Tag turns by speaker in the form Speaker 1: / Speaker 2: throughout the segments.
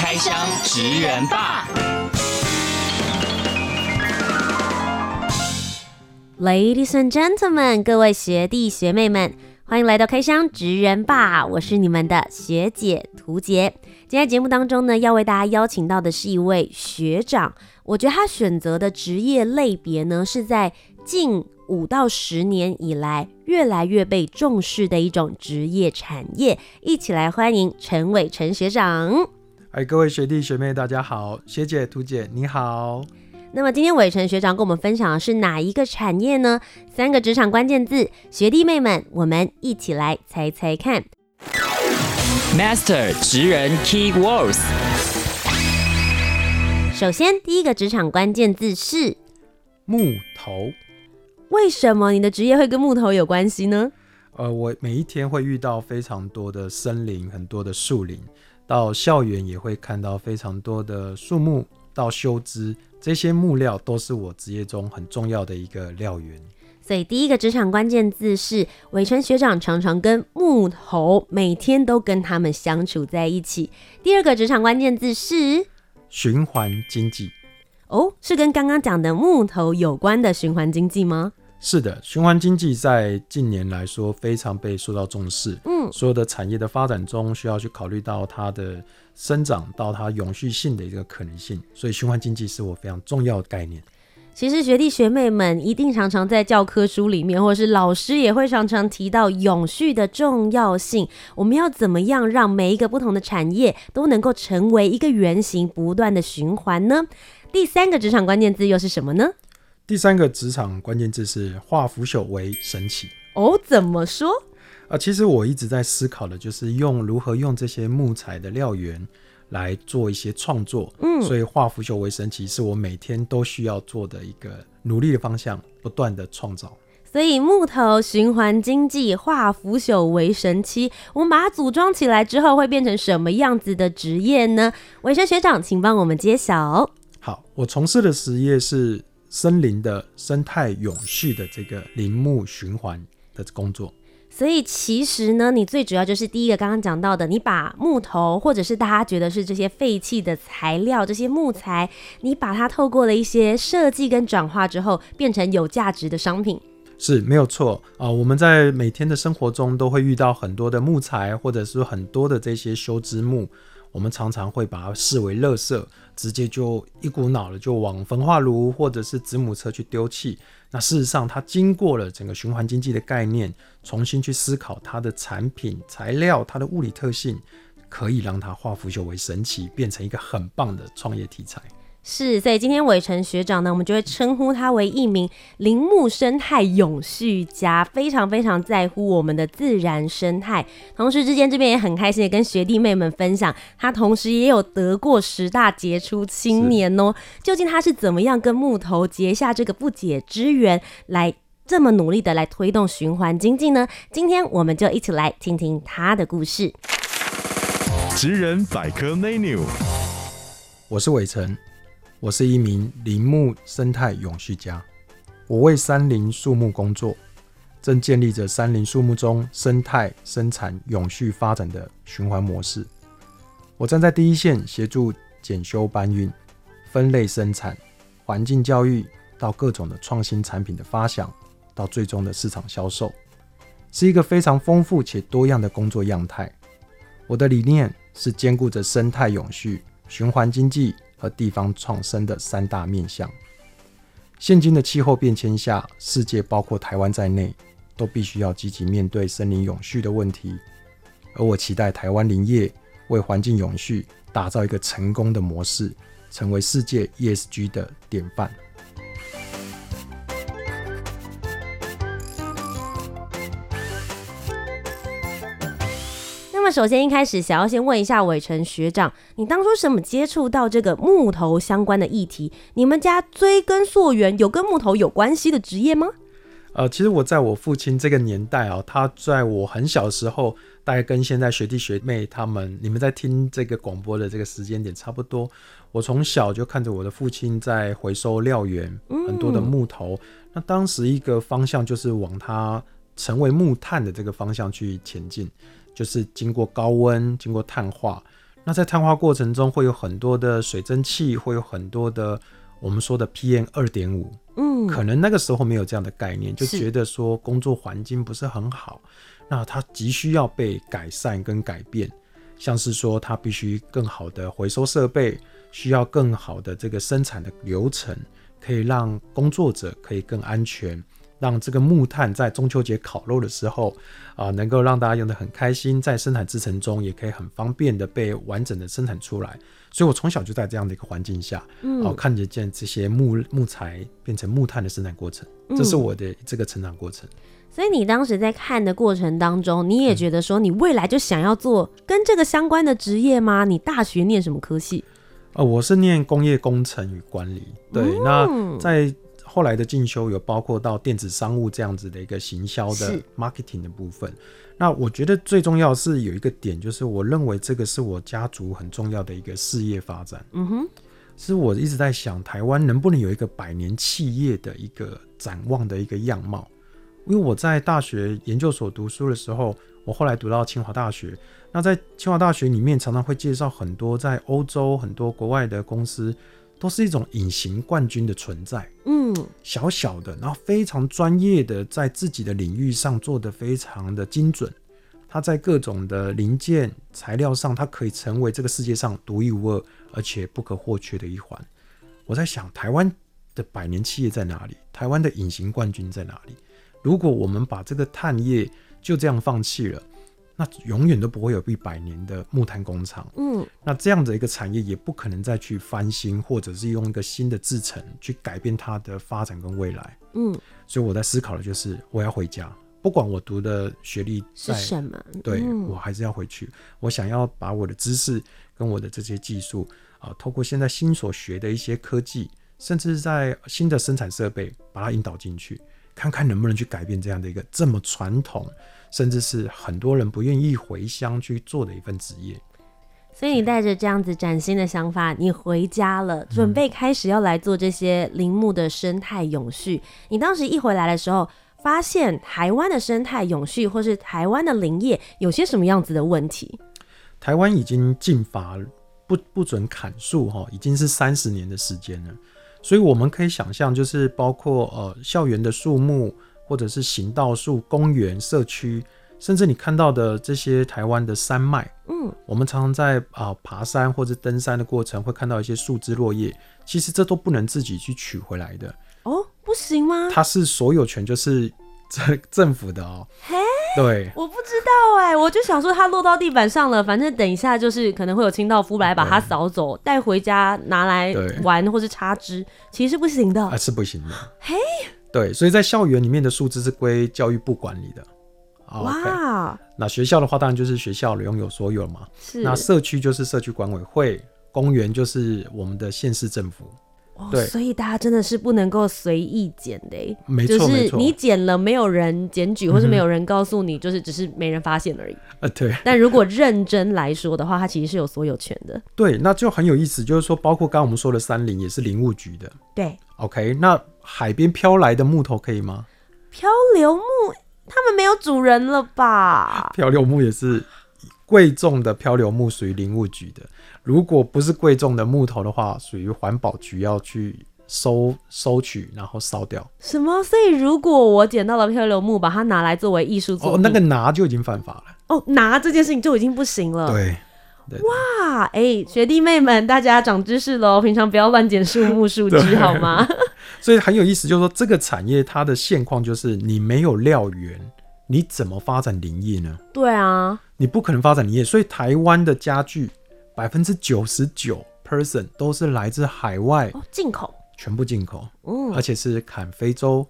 Speaker 1: 开箱职人吧
Speaker 2: ，Ladies and gentlemen，各位学弟学妹们，欢迎来到开箱职人吧，我是你们的学姐涂洁。今天节目当中呢，要为大家邀请到的是一位学长，我觉得他选择的职业类别呢，是在近五到十年以来越来越被重视的一种职业产业。一起来欢迎陈伟成学长。
Speaker 3: 哎，各位学弟学妹，大家好，学姐图姐你好。
Speaker 2: 那么今天伟成学长跟我们分享的是哪一个产业呢？三个职场关键字，学弟妹们，我们一起来猜猜看。
Speaker 1: Master 职人 Key Words。
Speaker 2: 首先，第一个职场关键字是
Speaker 3: 木头。
Speaker 2: 为什么你的职业会跟木头有关系呢？
Speaker 3: 呃，我每一天会遇到非常多的森林，很多的树林。到校园也会看到非常多的树木，到修枝，这些木料都是我职业中很重要的一个料源。
Speaker 2: 所以第一个职场关键字是伟成学长常常跟木头每天都跟他们相处在一起。第二个职场关键字是
Speaker 3: 循环经济。
Speaker 2: 哦，是跟刚刚讲的木头有关的循环经济吗？
Speaker 3: 是的，循环经济在近年来说非常被受到重视。嗯，所有的产业的发展中，需要去考虑到它的生长到它永续性的一个可能性。所以，循环经济是我非常重要的概念。
Speaker 2: 其实，学弟学妹们一定常常在教科书里面，或者是老师也会常常提到永续的重要性。我们要怎么样让每一个不同的产业都能够成为一个圆形，不断的循环呢？第三个职场关键字又是什么呢？
Speaker 3: 第三个职场关键字是化腐朽为神奇
Speaker 2: 哦，怎么说？
Speaker 3: 啊，其实我一直在思考的就是用如何用这些木材的料源来做一些创作，嗯，所以化腐朽为神奇是我每天都需要做的一个努力的方向，不断的创造。
Speaker 2: 所以木头循环经济化腐朽为神奇，我们把它组装起来之后会变成什么样子的职业呢？伟生学长，请帮我们揭晓。
Speaker 3: 好，我从事的职业是。森林的生态永续的这个林木循环的工作，
Speaker 2: 所以其实呢，你最主要就是第一个刚刚讲到的，你把木头或者是大家觉得是这些废弃的材料，这些木材，你把它透过了一些设计跟转化之后，变成有价值的商品，
Speaker 3: 是没有错啊。我们在每天的生活中都会遇到很多的木材，或者是很多的这些修枝木。我们常常会把它视为垃圾，直接就一股脑的就往焚化炉或者是子母车去丢弃。那事实上，它经过了整个循环经济的概念，重新去思考它的产品、材料、它的物理特性，可以让它化腐朽为神奇，变成一个很棒的创业题材。
Speaker 2: 是，所以今天伟成学长呢，我们就会称呼他为一名林木生态永续家，非常非常在乎我们的自然生态。同时之间，这边也很开心的跟学弟妹们分享，他同时也有得过十大杰出青年哦。究竟他是怎么样跟木头结下这个不解之缘，来这么努力的来推动循环经济呢？今天我们就一起来听听他的故事。
Speaker 4: 职人百科 menu，
Speaker 3: 我是伟成。我是一名林木生态永续家，我为山林树木工作，正建立着山林树木中生态生产永续发展的循环模式。我站在第一线，协助检修搬运、分类生产、环境教育，到各种的创新产品的发想，到最终的市场销售，是一个非常丰富且多样的工作样态。我的理念是兼顾着生态永续、循环经济。和地方创生的三大面向。现今的气候变迁下，世界包括台湾在内，都必须要积极面对森林永续的问题。而我期待台湾林业为环境永续打造一个成功的模式，成为世界 ESG 的典范。
Speaker 2: 么首先一开始想要先问一下伟成学长，你当初什么接触到这个木头相关的议题？你们家追根溯源，有跟木头有关系的职业吗？
Speaker 3: 呃，其实我在我父亲这个年代啊、喔，他在我很小的时候，大概跟现在学弟学妹他们，你们在听这个广播的这个时间点差不多。我从小就看着我的父亲在回收料源，很多的木头。嗯、那当时一个方向就是往他成为木炭的这个方向去前进，就是经过高温，经过碳化。那在碳化过程中会有很多的水蒸气，会有很多的。我们说的 PM 二点五，嗯，可能那个时候没有这样的概念，就觉得说工作环境不是很好，那它急需要被改善跟改变，像是说它必须更好的回收设备，需要更好的这个生产的流程，可以让工作者可以更安全。让这个木炭在中秋节烤肉的时候啊、呃，能够让大家用的很开心，在生产制程中也可以很方便的被完整的生产出来。所以我从小就在这样的一个环境下，嗯，哦，看得见这些木木材变成木炭的生产过程，这是我的这个成长过程。
Speaker 2: 所以你当时在看的过程当中，你也觉得说你未来就想要做跟这个相关的职业吗？你大学念什么科系？
Speaker 3: 呃，我是念工业工程与管理。对，嗯、那在。后来的进修有包括到电子商务这样子的一个行销的 marketing 的部分。那我觉得最重要是有一个点，就是我认为这个是我家族很重要的一个事业发展。嗯哼，是我一直在想，台湾能不能有一个百年企业的一个展望的一个样貌？因为我在大学研究所读书的时候，我后来读到清华大学。那在清华大学里面，常常会介绍很多在欧洲很多国外的公司。都是一种隐形冠军的存在，嗯，小小的，然后非常专业的，在自己的领域上做得非常的精准。它在各种的零件材料上，它可以成为这个世界上独一无二而且不可或缺的一环。我在想，台湾的百年企业在哪里？台湾的隐形冠军在哪里？如果我们把这个碳业就这样放弃了，那永远都不会有一百年的木炭工厂。嗯，那这样的一个产业也不可能再去翻新，或者是用一个新的制成去改变它的发展跟未来。嗯，所以我在思考的就是，我要回家，不管我读的学历是什么，对，我还是要回去。我想要把我的知识跟我的这些技术啊，透过现在新所学的一些科技，甚至在新的生产设备，把它引导进去，看看能不能去改变这样的一个这么传统。甚至是很多人不愿意回乡去做的一份职业，
Speaker 2: 所以你带着这样子崭新的想法，你回家了，准备开始要来做这些林木的生态永续。你当时一回来的时候，发现台湾的生态永续或是台湾的林业有些什么样子的问题？
Speaker 3: 台湾已经禁伐不不准砍树哈，已经是三十年的时间了。所以我们可以想象，就是包括呃校园的树木。或者是行道树、公园、社区，甚至你看到的这些台湾的山脉，嗯，我们常常在啊、呃、爬山或者登山的过程会看到一些树枝落叶，其实这都不能自己去取回来的
Speaker 2: 哦，不行吗？
Speaker 3: 它是所有权就是政 政府的哦。嘿，对，
Speaker 2: 我不知道哎，我就想说它落到地板上了，反正等一下就是可能会有清道夫来把它扫走，带回家拿来玩或是插枝，其实是不行的，
Speaker 3: 啊，是不行的。嘿。对，所以在校园里面的树枝是归教育部管理的。哇，okay，那学校的话，当然就是学校拥有所有嘛。是。那社区就是社区管委会，公园就是我们的县市政府。
Speaker 2: 哦，对，所以大家真的是不能够随意捡的。
Speaker 3: 没错，
Speaker 2: 就是你捡了，没有人检举，或是没有人告诉你，嗯，就是只是没人发现而已。
Speaker 3: 呃，对。
Speaker 2: 但如果认真来说的话，它其实是有所有权的。
Speaker 3: 对，那就很有意思，就是说，包括刚刚我们说的山林，也是林务局的。
Speaker 2: 对。
Speaker 3: OK，那。海边飘来的木头可以吗？
Speaker 2: 漂流木，他们没有主人了吧？
Speaker 3: 漂流木也是贵重的漂流木，属于林务局的。如果不是贵重的木头的话，属于环保局要去收收取，然后烧掉。
Speaker 2: 什么？所以如果我捡到了漂流木，把它拿来作为艺术作品，
Speaker 3: 哦，那个拿就已经犯法了。
Speaker 2: 哦，拿这件事情就已经不行了。
Speaker 3: 对。
Speaker 2: 哇，哎、欸，学弟妹们，大家长知识喽！平常不要乱捡树木树枝，好吗？
Speaker 3: 所以很有意思，就是说这个产业它的现况就是，你没有料源，你怎么发展林业呢？
Speaker 2: 对啊，
Speaker 3: 你不可能发展林业。所以台湾的家具百分之九十九 percent 都是来自海外
Speaker 2: 进口，全
Speaker 3: 部进口，嗯，而且是砍非洲。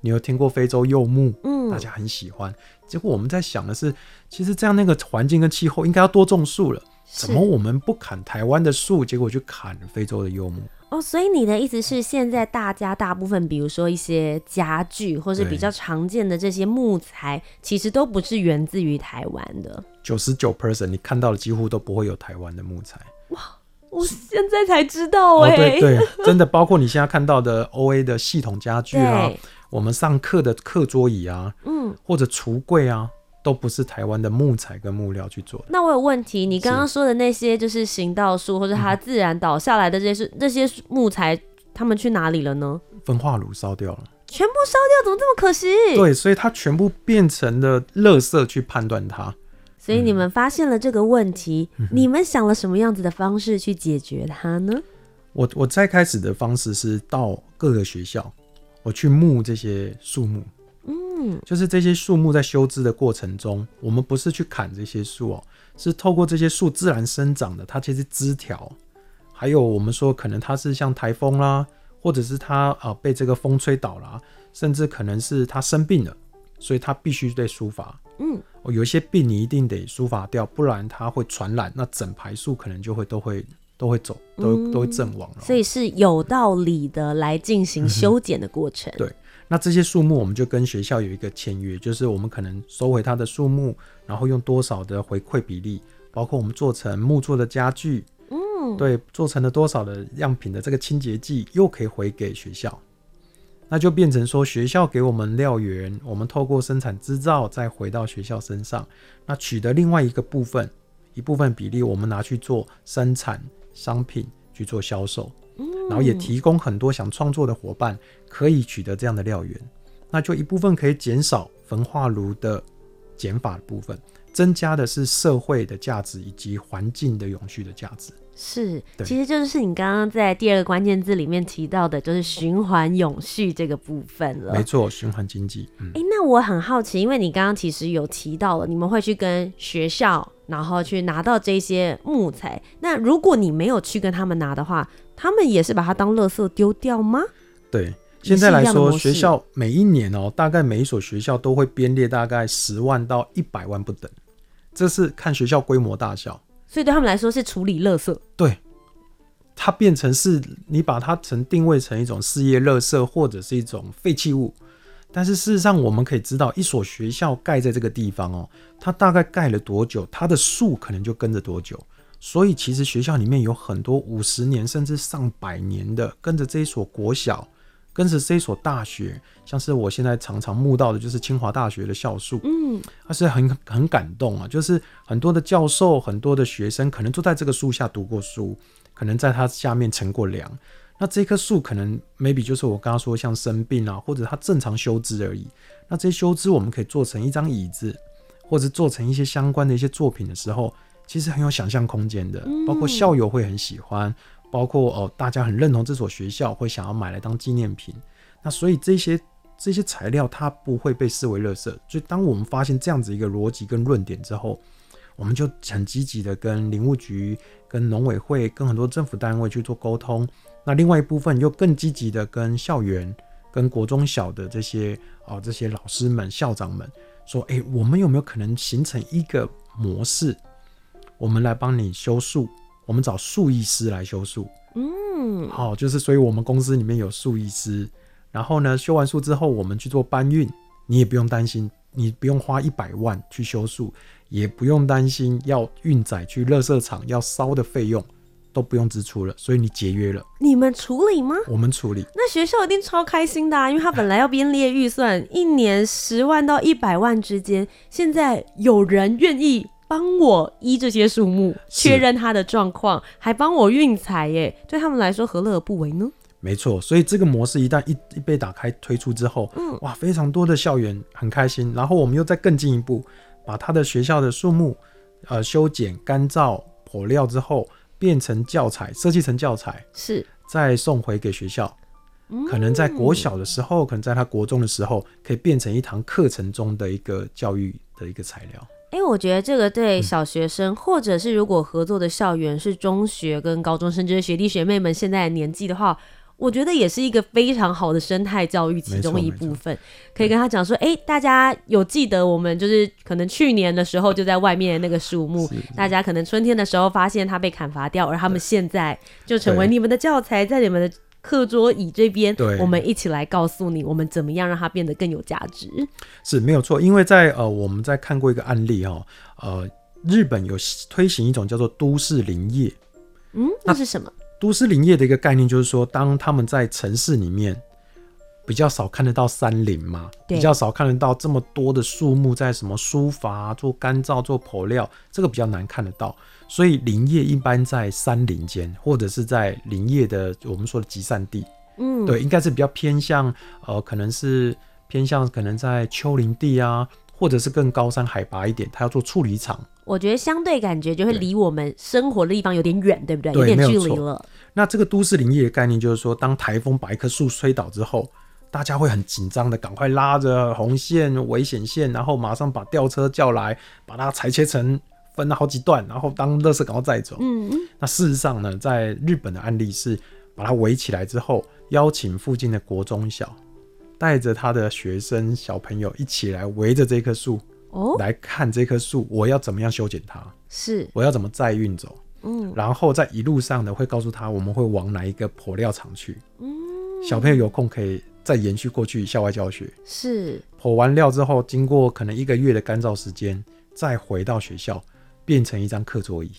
Speaker 3: 你有听过非洲柚木？嗯，大家很喜欢。结果我们在想的是，其实这样那个环境跟气候应该要多种树了，怎么我们不砍台湾的树，结果去砍非洲的柚木？
Speaker 2: 哦，所以你的意思是，现在大家大部分，比如说一些家具，或是比较常见的这些木材，其实都不是源自于台湾的。
Speaker 3: 九十九 percent，你看到的几乎都不会有台湾的木材。
Speaker 2: 哇，我现在才知道哎、
Speaker 3: 欸哦，对 对，真的，包括你现在看到的 OA 的系统家具啊，我们上课的课桌椅啊，嗯，或者橱柜啊。都不是台湾的木材跟木料去做的。
Speaker 2: 那我有问题，你刚刚说的那些就是行道树，或者它自然倒下来的这些树，这些木材，他们去哪里了呢？
Speaker 3: 焚化炉烧掉了，
Speaker 2: 全部烧掉，怎么这么可惜？
Speaker 3: 对，所以它全部变成了垃圾去判断它。
Speaker 2: 所以你们发现了这个问题，嗯、你们想了什么样子的方式去解决它呢？
Speaker 3: 我我在开始的方式是到各个学校，我去木这些树木。嗯，就是这些树木在修枝的过程中，我们不是去砍这些树哦，是透过这些树自然生长的，它其实枝条，还有我们说可能它是像台风啦，或者是它啊被这个风吹倒啦，甚至可能是它生病了，所以它必须得疏伐。嗯，哦，有一些病你一定得疏伐掉，不然它会传染，那整排树可能就会都会都会走，都都会阵亡了。
Speaker 2: 所以是有道理的来进行修剪的过程。
Speaker 3: 嗯、对。那这些树木，我们就跟学校有一个签约，就是我们可能收回它的树木，然后用多少的回馈比例，包括我们做成木做的家具，嗯，对，做成了多少的样品的这个清洁剂，又可以回给学校，那就变成说学校给我们料源，我们透过生产制造再回到学校身上，那取得另外一个部分，一部分比例我们拿去做生产商品去做销售。然后也提供很多想创作的伙伴可以取得这样的料源，那就一部分可以减少焚化炉的减法的部分，增加的是社会的价值以及环境的永续的价值。
Speaker 2: 是，其实就是你刚刚在第二个关键字里面提到的，就是循环永续这个部分了。
Speaker 3: 没错，循环经济。嗯，
Speaker 2: 欸，那我很好奇，因为你刚刚其实有提到了，你们会去跟学校，然后去拿到这些木材。那如果你没有去跟他们拿的话，他们也是把它当垃圾丢掉吗？
Speaker 3: 对，现在来说，学校每一年哦，大概每一所学校都会编列大概十万到一百万不等，这是看学校规模大小。
Speaker 2: 所以对他们来说是处理垃圾，
Speaker 3: 对，它变成是你把它成定位成一种事业垃圾或者是一种废弃物，但是事实上我们可以知道，一所学校盖在这个地方哦，它大概盖了多久，它的树可能就跟着多久。所以其实学校里面有很多五十年甚至上百年的跟着这一所国小。跟着这一所大学，像是我现在常常慕到的，就是清华大学的校树，嗯，它是很很感动啊。就是很多的教授、很多的学生，可能都在这个树下读过书，可能在它下面乘过凉。那这棵树可能 maybe 就是我刚刚说像生病啊，或者它正常修枝而已。那这些修枝我们可以做成一张椅子，或者做成一些相关的一些作品的时候，其实很有想象空间的，包括校友会很喜欢。包括哦，大家很认同这所学校，会想要买来当纪念品。那所以这些这些材料它不会被视为垃圾。所以当我们发现这样子一个逻辑跟论点之后，我们就很积极的跟林务局、跟农委会、跟很多政府单位去做沟通。那另外一部分又更积极的跟校园、跟国中小的这些哦这些老师们、校长们说：哎，我们有没有可能形成一个模式，我们来帮你修树？我们找树艺师来修树，嗯，好，就是所以我们公司里面有树艺师，然后呢，修完树之后，我们去做搬运，你也不用担心，你不用花一百万去修树，也不用担心要运载去垃圾场要烧的费用，都不用支出了，所以你节约了。
Speaker 2: 你们处理吗？
Speaker 3: 我们处理。
Speaker 2: 那学校一定超开心的啊，因为他本来要编列预算，一年十万到一百万之间，现在有人愿意。帮我依这些数目，确认他的状况，还帮我运财耶，对他们来说何乐而不为呢？
Speaker 3: 没错，所以这个模式一旦一一被打开推出之后，嗯，哇，非常多的校园很开心。然后我们又再更进一步，把他的学校的树木，呃，修剪、干燥、火料之后，变成教材，设计成教材，
Speaker 2: 是
Speaker 3: 再送回给学校。可能在国小的时候，可能在他国中的时候，可以变成一堂课程中的一个教育的一个材料。
Speaker 2: 因为我觉得这个对小学生，嗯、或者是如果合作的校园是中学跟高中生，就是学弟学妹们现在的年纪的话，我觉得也是一个非常好的生态教育其中一部分，可以跟他讲说，哎、欸，大家有记得我们就是可能去年的时候就在外面的那个树木，大家可能春天的时候发现它被砍伐掉，而他们现在就成为你们的教材，在你们的课桌椅这边，对，我们一起来告诉你，我们怎么样让它变得更有价值。
Speaker 3: 是没有错，因为在呃，我们在看过一个案例哦，呃，日本有推行一种叫做都市林业，
Speaker 2: 嗯，那是什么？
Speaker 3: 都市林业的一个概念就是说，当他们在城市里面比较少看得到山林嘛，比较少看得到这么多的树木在什么疏伐、做干燥、做剖料，这个比较难看得到。所以林业一般在山林间，或者是在林业的我们说的集散地，嗯，对，应该是比较偏向呃，可能是偏向可能在丘陵地啊，或者是更高山海拔一点，它要做处理厂。
Speaker 2: 我觉得相对感觉就会离我们生活的地方有点远，对不对？对，有点距离了。
Speaker 3: 那这个都市林业的概念就是说，当台风把一棵树吹倒之后，大家会很紧张的，赶快拉着红线、危险线，然后马上把吊车叫来，把它裁切成分了好几段，然后当垃圾赶快载走。嗯嗯。那事实上呢，在日本的案例是把它围起来之后，邀请附近的国中小带着他的学生小朋友一起来围着这棵树。哦，来看这棵树，我要怎么样修剪它？是，我要怎么再运走？嗯，然后在一路上呢，会告诉他我们会往哪一个破料厂去。嗯，小朋友有空可以再延续过去校外教学。是，破完料之后，经过可能一个月的干燥时间，再回到学校，变成一张课桌椅。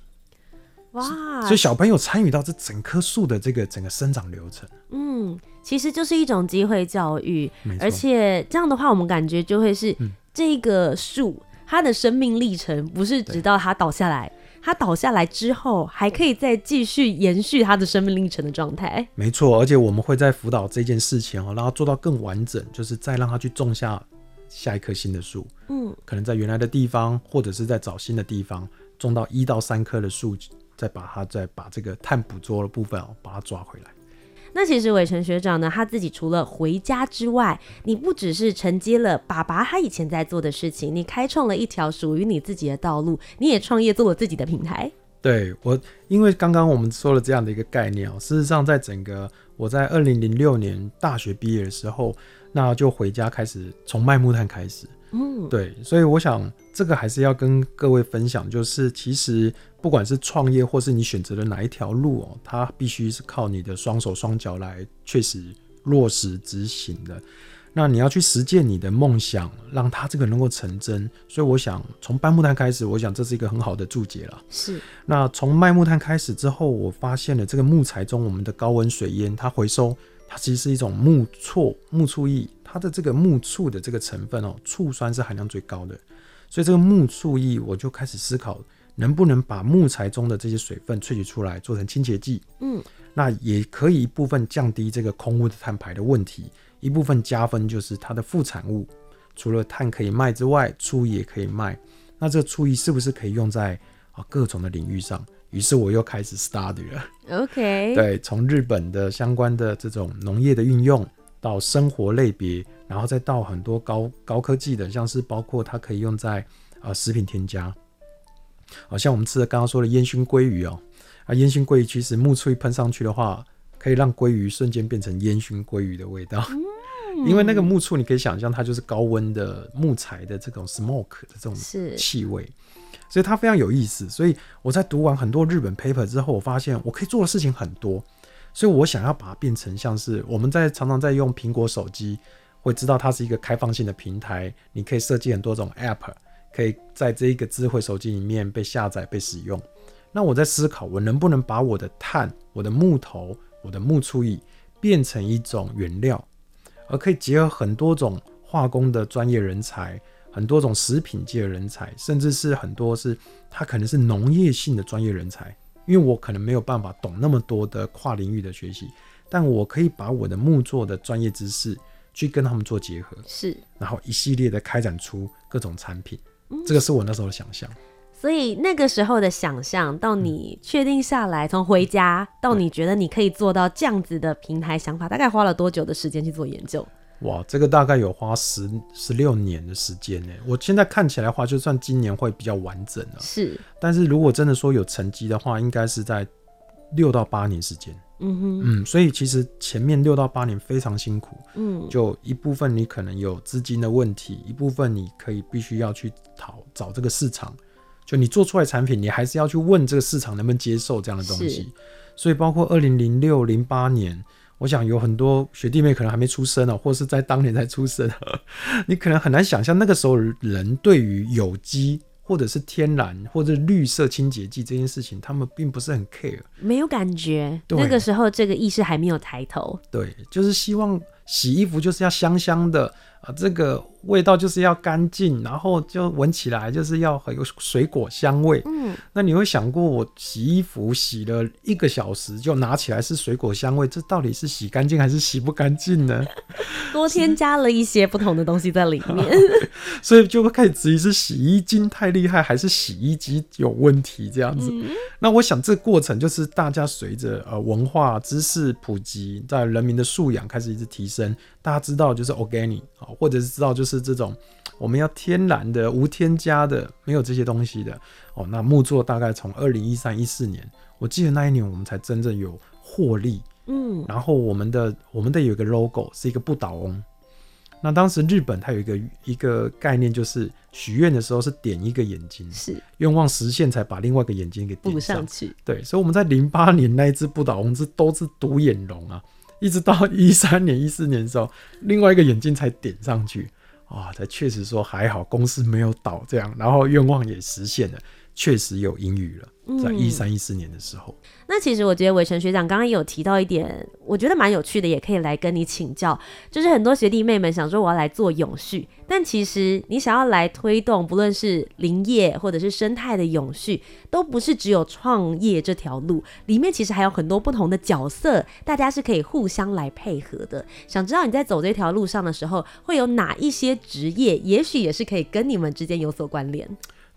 Speaker 3: 哇！所以小朋友参与到这整棵树的这个整个生长流程。
Speaker 2: 嗯，其实就是一种机会教育，而且这样的话，我们感觉就会是。嗯这个树，它的生命历程不是直到它倒下来，它倒下来之后还可以再继续延续它的生命历程的状态。
Speaker 3: 没错，而且我们会在辅导这件事情哦，让它做到更完整，就是再让它去种下下一棵新的树。嗯，可能在原来的地方，或者是在找新的地方种到一到三棵的树，再把它再把这个碳捕捉的部分哦，把它抓回来。
Speaker 2: 那其实伟成学长呢，他自己除了回家之外，你不只是承接了爸爸他以前在做的事情，你开创了一条属于你自己的道路，你也创业做了自己的平台。
Speaker 3: 对我，因为刚刚我们说了这样的一个概念哦，事实上，在整个我在二零零六年大学毕业的时候，那就回家开始从卖木炭开始。嗯，对，所以我想这个还是要跟各位分享，就是其实不管是创业或是你选择的哪一条路哦，它必须是靠你的双手双脚来确实落实执行的。那你要去实践你的梦想，让它这个能够成真。所以我想从搬木炭开始，我想这是一个很好的注解了。是。那从卖木炭开始之后，我发现了这个木材中我们的高温水烟，它回收，它其实是一种木醋，木醋液。它的这个木醋的这个成分哦，醋酸是含量最高的，所以这个木醋液我就开始思考，能不能把木材中的这些水分萃取出来，做成清洁剂。嗯，那也可以一部分降低这个空污的碳排的问题，一部分加分就是它的副产物，除了碳可以卖之外，醋也可以卖。那这个醋液是不是可以用在啊各种的领域上？于是我又开始 study 了。OK，对，从日本的相关的这种农业的运用。到生活类别，然后再到很多高高科技的，像是包括它可以用在呃食品添加，好像我们吃的刚刚说的烟熏鲑鱼哦，啊烟熏鲑鱼其实木醋一喷上去的话，可以让鲑鱼瞬间变成烟熏鲑鱼的味道，嗯、因为那个木醋你可以想象它就是高温的木材的这种 smoke 的这种气味，所以它非常有意思。所以我在读完很多日本 paper 之后，我发现我可以做的事情很多。所以我想要把它变成像是我们在常常在用苹果手机，会知道它是一个开放性的平台，你可以设计很多种 App，可以在这一个智慧手机里面被下载、被使用。那我在思考，我能不能把我的碳、我的木头、我的木醋液变成一种原料，而可以结合很多种化工的专业人才，很多种食品界的人才，甚至是很多是它可能是农业性的专业人才。因为我可能没有办法懂那么多的跨领域的学习，但我可以把我的木作的专业知识去跟他们做结合，是，然后一系列的开展出各种产品，嗯，这个是我那时候的想象。
Speaker 2: 所以那个时候的想象，到你确定下来，从回家到你觉得你可以做到这样子的平台想法，大概花了多久的时间去做研究？
Speaker 3: 哇，这个大概有花十十六年的时间呢。我现在看起来的话，就算今年会比较完整了。是，但是如果真的说有成绩的话，应该是在六到八年时间。
Speaker 2: 嗯哼，
Speaker 3: 嗯，所以其实前面六到八年非常辛苦。
Speaker 2: 嗯，
Speaker 3: 就一部分你可能有资金的问题，一部分你可以必须要去讨找这个市场。就你做出来产品，你还是要去问这个市场能不能接受这样的东西。所以包括二零零六零八年，我想有很多学弟妹可能还没出生哦，或是在当年才出生，你可能很难想象那个时候人对于有机。或者是天然或者绿色清洁剂这件事情，他们并不是很 care，
Speaker 2: 没有感觉。那个时候，这个意识还没有抬头。
Speaker 3: 对，就是希望洗衣服就是要香香的啊，这个味道就是要干净，然后就闻起来就是要很有水果香味。嗯，那你会想过，我洗衣服洗了一个小时就拿起来是水果香味，这到底是洗干净还是洗不干净呢？
Speaker 2: 多添加了一些不同的东西在里面，
Speaker 3: 所以就会开始质疑是洗衣精太厉害，还是洗衣机有问题这样子。嗯、那我想这过程就是大家随着呃文化知识普及，在人民的素养开始一直提升，大家知道就是 organic 啊，或者是知道就是这种我们要天然的、无添加的、没有这些东西的哦。那木作大概从二零一三一四年，我记得那一年我们才真正有获利。嗯，然后我们的我们的有一个 logo 是一个不倒翁。那当时日本它有一个一个概念，就是许愿的时候是点一个眼睛，是愿望实现才把另外一个眼睛给点上，上去。对，所以我们在零八年那一只不倒翁是都是独眼龙啊，一直到一三年一四年的时候，另外一个眼镜才点上去。啊，才确实说还好公司没有倒这样，然后愿望也实现了，确实有英语了。在一三一四年的时候，嗯，
Speaker 2: 那其实我觉得伟成学长刚刚也有提到一点，我觉得蛮有趣的，也可以来跟你请教。就是很多学弟妹们想说我要来做永续，但其实你想要来推动，不论是林业或者是生态的永续，都不是只有创业这条路，里面其实还有很多不同的角色，大家是可以互相来配合的。想知道你在走这条路上的时候，会有哪一些职业，也许也是可以跟你们之间有所关联。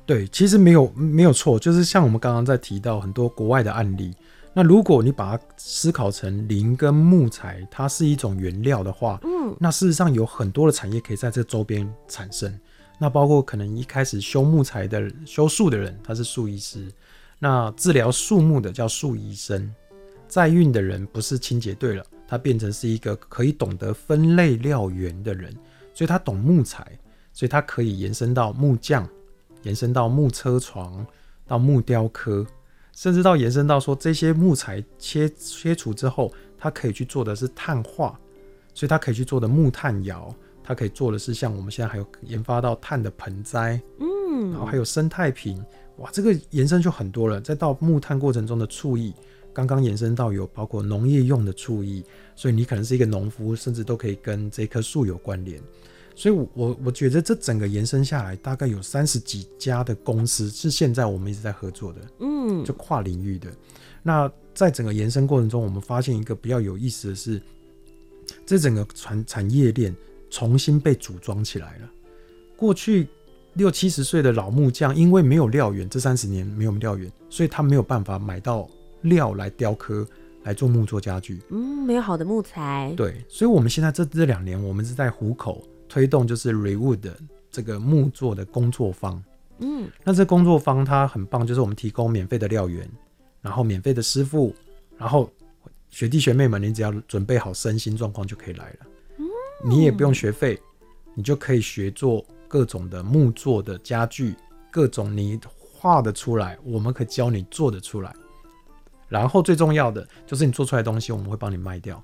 Speaker 3: 对，其实没有没有错，就是像我们刚刚在提到很多国外的案例。那如果你把它思考成林跟木材，它是一种原料的话，嗯，那事实上有很多的产业可以在这周边产生。那包括可能一开始修木材的、修树的人，他是树医师；那治疗树木的叫树医生；在运的人不是清洁队了，他变成是一个可以懂得分类料源的人，所以他懂木材，所以他可以延伸到木匠。延伸到木车床，到木雕刻，甚至到延伸到说这些木材切切除之后，它可以去做的是碳化，所以它可以去做的木炭窑，它可以做的是像我们现在还有研发到碳的盆栽，嗯，然后还有生态瓶，哇，这个延伸就很多了。再到木炭过程中的醋意，刚刚延伸到有包括农业用的醋意，所以你可能是一个农夫，甚至都可以跟这棵树有关联。所以我，我我觉得这整个延伸下来，大概有三十几家的公司是现在我们一直在合作的，嗯，就跨领域的。那在整个延伸过程中，我们发现一个比较有意思的是，这整个产产业链重新被组装起来了。过去六七十岁的老木匠，因为没有料源，这三十年没有料源，所以他没有办法买到料来雕刻，来做木做家具。
Speaker 2: 嗯，没有好的木材。
Speaker 3: 对，所以我们现在这这两年，我们是在湖口。推动就是 Rewood 这个木作的工作坊，嗯，那这工作坊它很棒，就是我们提供免费的料源，然后免费的师傅，然后学弟学妹们，你只要准备好身心状况就可以来了，嗯，你也不用学费，你就可以学做各种的木作的家具，各种你画得出来，我们可以教你做得出来，然后最重要的就是你做出来的东西，我们会帮你卖掉。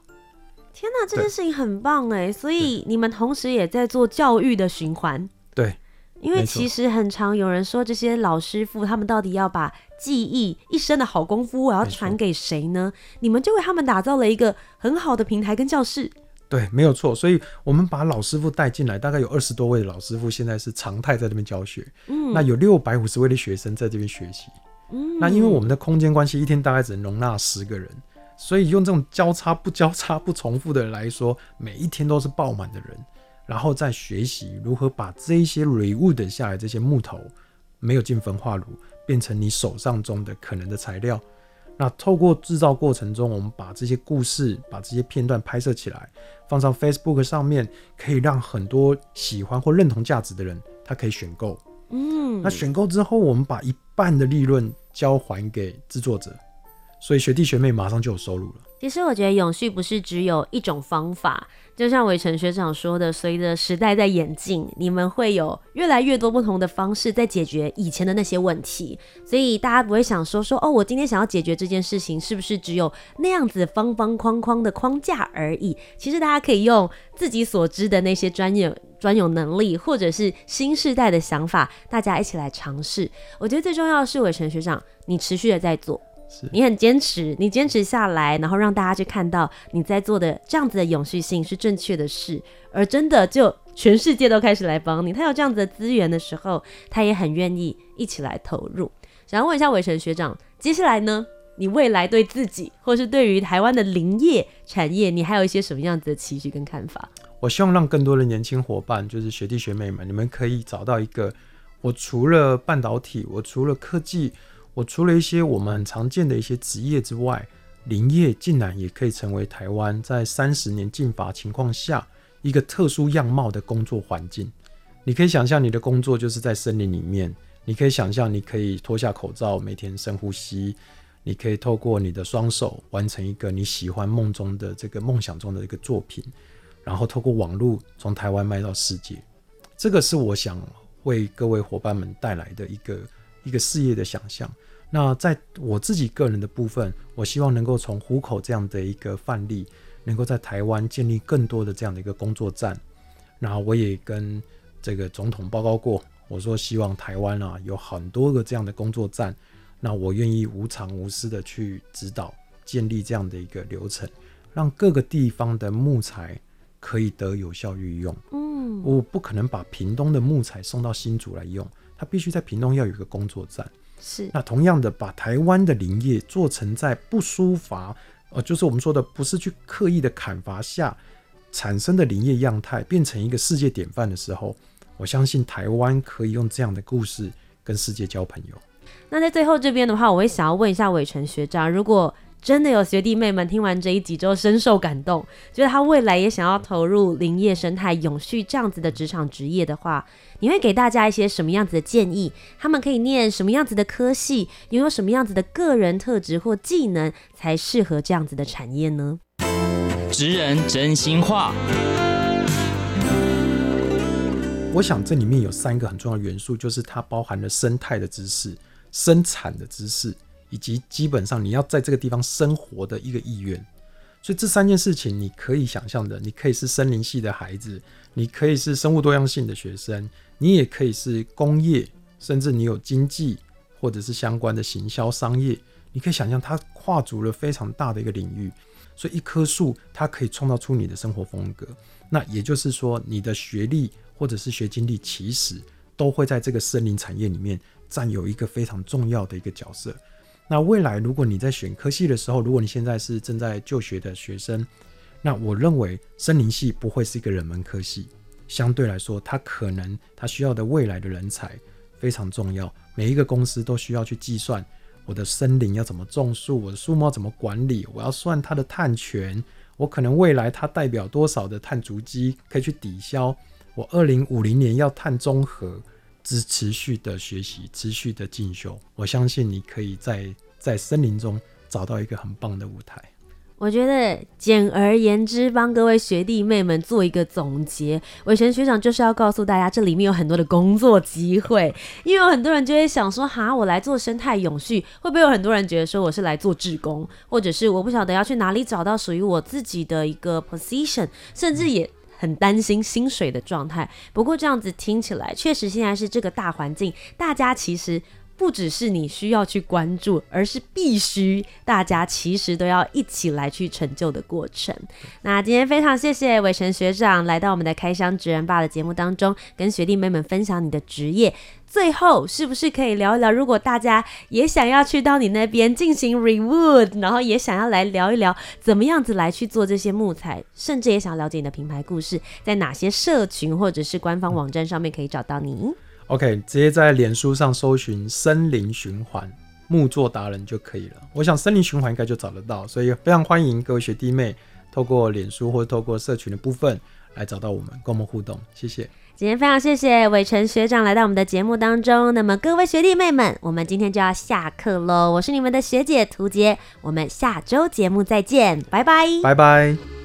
Speaker 2: 天哪，这件事情很棒哎！所以你们同时也在做教育的循环。
Speaker 3: 对，
Speaker 2: 因为其实很常有人说，这些老师傅他们到底要把技艺一身的好功夫，我要传给谁呢？你们就为他们打造了一个很好的平台跟教室。
Speaker 3: 对，没有错。所以我们把老师傅带进来，大概有二十多位的老师傅，现在是常态在这边教学。嗯，那有六百五十位的学生在这边学习。嗯，那因为我们的空间关系，一天大概只能容纳十个人。所以用这种交叉不交叉不重复的人来说，每一天都是爆满的人，然后再学习如何把这一些 rewood 下来这些木头没有进焚化炉，变成你手上中的可能的材料。那透过制造过程中，我们把这些故事、把这些片段拍摄起来，放上 Facebook 上面，可以让很多喜欢或认同价值的人，他可以选购。嗯，那选购之后，我们把一半的利润交还给制作者。所以学弟学妹马上就有收入了。
Speaker 2: 其实我觉得永续不是只有一种方法，就像伟成学长说的，随着时代在演进，你们会有越来越多不同的方式在解决以前的那些问题。所以大家不会想说说哦，我今天想要解决这件事情，是不是只有那样子方方框框的框架而已？其实大家可以用自己所知的那些专业专有能力，或者是新世代的想法，大家一起来尝试。我觉得最重要的是伟成学长，你持续的在做。你很坚持，你坚持下来，然后让大家去看到你在做的这样子的永续性是正确的事，而真的就全世界都开始来帮你。他有这样子的资源的时候，他也很愿意一起来投入。想要问一下伟成学长，接下来呢，你未来对自己，或是对于台湾的林业产业，你还有一些什么样子的期许跟看法？
Speaker 3: 我希望让更多的年轻伙伴，就是学弟学妹们，你们可以找到一个，我除了半导体，我除了科技。我除了一些我们很常见的一些职业之外，林业竟然也可以成为台湾在三十年禁伐情况下一个特殊样貌的工作环境。你可以想象你的工作就是在森林里面，你可以想象你可以脱下口罩，每天深呼吸，你可以透过你的双手完成一个你喜欢梦中的这个梦想中的一个作品，然后透过网络从台湾卖到世界。这个是我想为各位伙伴们带来的一个一个事业的想象。那在我自己个人的部分，我希望能够从虎口这样的一个范例，能够在台湾建立更多的这样的一个工作站。然后我也跟这个总统报告过，我说希望台湾啊有很多个这样的工作站。那我愿意无偿无私的去指导建立这样的一个流程，让各个地方的木材可以得有效运用。嗯，我不可能把屏东的木材送到新竹来用，它必须在屏东要有一个工作站。
Speaker 2: 是，
Speaker 3: 那同样的，把台湾的林业做成在不疏伐，呃，就是我们说的，不是去刻意的砍伐下产生的林业样态，变成一个世界典范的时候，我相信台湾可以用这样的故事跟世界交朋友。
Speaker 2: 那在最后这边的话，我会想要问一下伟成学长，如果真的有学弟妹们听完这一集之后深受感动，觉得他未来也想要投入林业生态永续这样子的职场职业的话，你会给大家一些什么样子的建议？他们可以念什么样子的科系，拥有什么样子的个人特质或技能，才适合这样子的产业呢？
Speaker 1: 职人真心话，
Speaker 3: 我想这里面有三个很重要的元素，就是它包含了生态的知识、生产的知识。以及基本上你要在这个地方生活的一个意愿，所以这三件事情你可以想象的，你可以是森林系的孩子，你可以是生物多样性的学生，你也可以是工业，甚至你有经济或者是相关的行销商业，你可以想象它跨足了非常大的一个领域。所以一棵树它可以创造出你的生活风格，那也就是说你的学历或者是学经历其实都会在这个森林产业里面占有一个非常重要的一个角色。那未来，如果你在选科系的时候，如果你现在是正在就学的学生，那我认为森林系不会是一个冷门科系。相对来说，它可能它需要的未来的人才非常重要。每一个公司都需要去计算我的森林要怎么种树，我的树木要怎么管理，我要算它的碳权，我可能未来它代表多少的碳足迹可以去抵消。我二零五零年要碳中和。只持续的学习，持续的进修，我相信你可以在在森林中找到一个很棒的舞台。
Speaker 2: 我觉得简而言之，帮各位学弟妹们做一个总结，伟成学长就是要告诉大家，这里面有很多的工作机会。因为有很多人就会想说，哈，我来做生态永续，会不会有很多人觉得说我是来做志工，或者是我不晓得要去哪里找到属于我自己的一个 position，甚至也。很担心薪水的状态，不过这样子听起来，确实现在是这个大环境，大家其实不只是你需要去关注，而是必须大家其实都要一起来去成就的过程。那今天非常谢谢伟成学长来到我们的开箱职人吧的节目当中，跟学弟妹们分享你的职业。最后，是不是可以聊一聊？如果大家也想要去到你那边进行 reward，然后也想要来聊一聊怎么样子来去做这些木材，甚至也想了解你的品牌故事，在哪些社群或者是官方网站上面可以找到你
Speaker 3: ？OK，直接在脸书上搜寻“森林循环木作达人”就可以了。我想森林循环应该就找得到，所以非常欢迎各位学弟妹透过脸书或透过社群的部分来找到我们，跟我们互动。谢谢。
Speaker 2: 今天非常谢谢伟成学长来到我们的节目当中。那么各位学弟妹们，我们今天就要下课喽。我是你们的学姐涂杰，我们下周节目再见，拜拜，
Speaker 3: 拜拜。